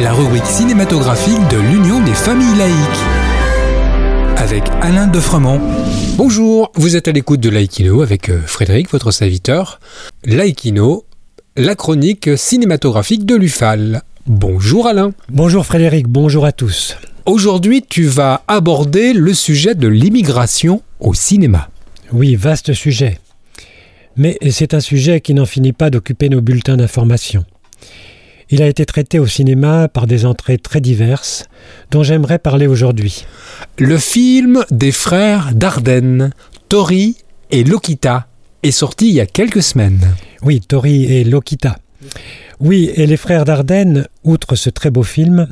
La rubrique cinématographique de l'Union des familles laïques. Avec Alain Defremont. Bonjour, vous êtes à l'écoute de Laïkino avec euh, Frédéric, votre serviteur. Laïkino, la chronique cinématographique de l'UFAL. Bonjour Alain. Bonjour Frédéric, bonjour à tous. Aujourd'hui, tu vas aborder le sujet de l'immigration au cinéma. Oui, vaste sujet. Mais c'est un sujet qui n'en finit pas d'occuper nos bulletins d'information. Il a été traité au cinéma par des entrées très diverses, dont j'aimerais parler aujourd'hui. Le film des frères Dardenne, Tori et Lokita, est sorti il y a quelques semaines. Oui, Tori et Lokita. Oui, et les frères Dardenne, outre ce très beau film,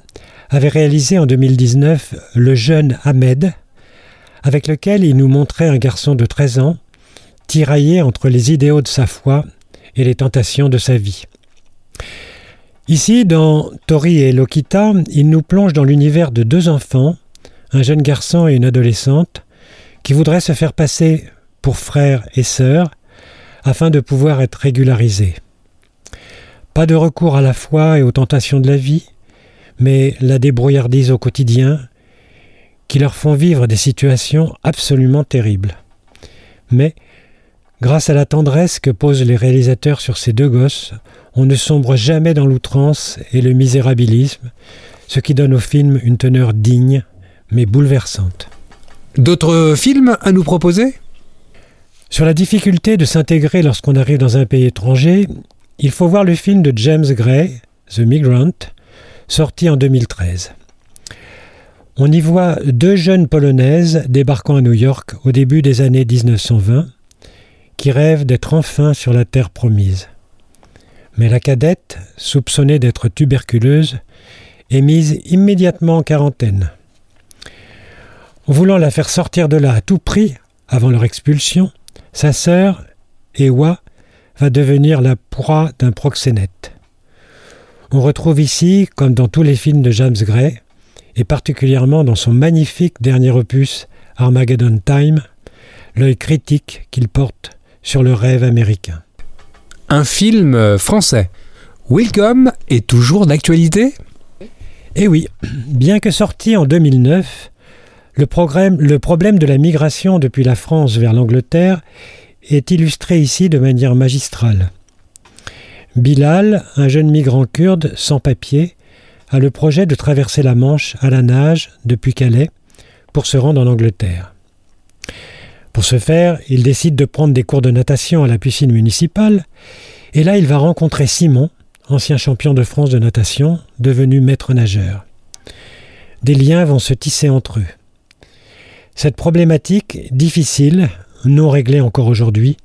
avaient réalisé en 2019 Le jeune Ahmed, avec lequel il nous montrait un garçon de 13 ans, tiraillé entre les idéaux de sa foi et les tentations de sa vie. Ici, dans Tori et Lokita, il nous plonge dans l'univers de deux enfants, un jeune garçon et une adolescente, qui voudraient se faire passer pour frères et sœurs afin de pouvoir être régularisés. Pas de recours à la foi et aux tentations de la vie, mais la débrouillardise au quotidien, qui leur font vivre des situations absolument terribles. Mais, grâce à la tendresse que posent les réalisateurs sur ces deux gosses, on ne sombre jamais dans l'outrance et le misérabilisme, ce qui donne au film une teneur digne, mais bouleversante. D'autres films à nous proposer? Sur la difficulté de s'intégrer lorsqu'on arrive dans un pays étranger, il faut voir le film de James Gray, The Migrant, sorti en 2013. On y voit deux jeunes Polonaises débarquant à New York au début des années 1920, qui rêvent d'être enfin sur la terre promise. Mais la cadette, soupçonnée d'être tuberculeuse, est mise immédiatement en quarantaine. Voulant la faire sortir de là à tout prix, avant leur expulsion, sa sœur, Ewa, va devenir la proie d'un proxénète. On retrouve ici, comme dans tous les films de James Gray, et particulièrement dans son magnifique dernier opus, Armageddon Time, l'œil critique qu'il porte sur le rêve américain un film euh, français. Welcome est toujours d'actualité? Eh oui, bien que sorti en 2009, le, le problème de la migration depuis la France vers l'Angleterre est illustré ici de manière magistrale. Bilal, un jeune migrant kurde sans papier, a le projet de traverser la Manche à la nage depuis Calais pour se rendre en Angleterre. Pour ce faire, il décide de prendre des cours de natation à la piscine municipale, et là il va rencontrer Simon, ancien champion de France de natation, devenu maître nageur. Des liens vont se tisser entre eux. Cette problématique, difficile, non réglée encore aujourd'hui,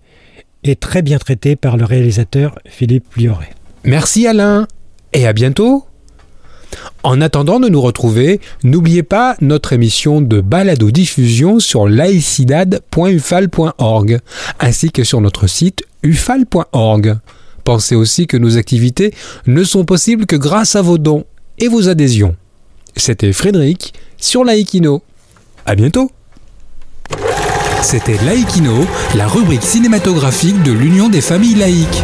est très bien traitée par le réalisateur Philippe Lioret. Merci Alain, et à bientôt en attendant de nous retrouver, n'oubliez pas notre émission de balado-diffusion sur laicidad.ufal.org ainsi que sur notre site ufal.org. Pensez aussi que nos activités ne sont possibles que grâce à vos dons et vos adhésions. C'était Frédéric sur Laïkino. À bientôt. C'était Laïkino, la rubrique cinématographique de l'Union des familles laïques.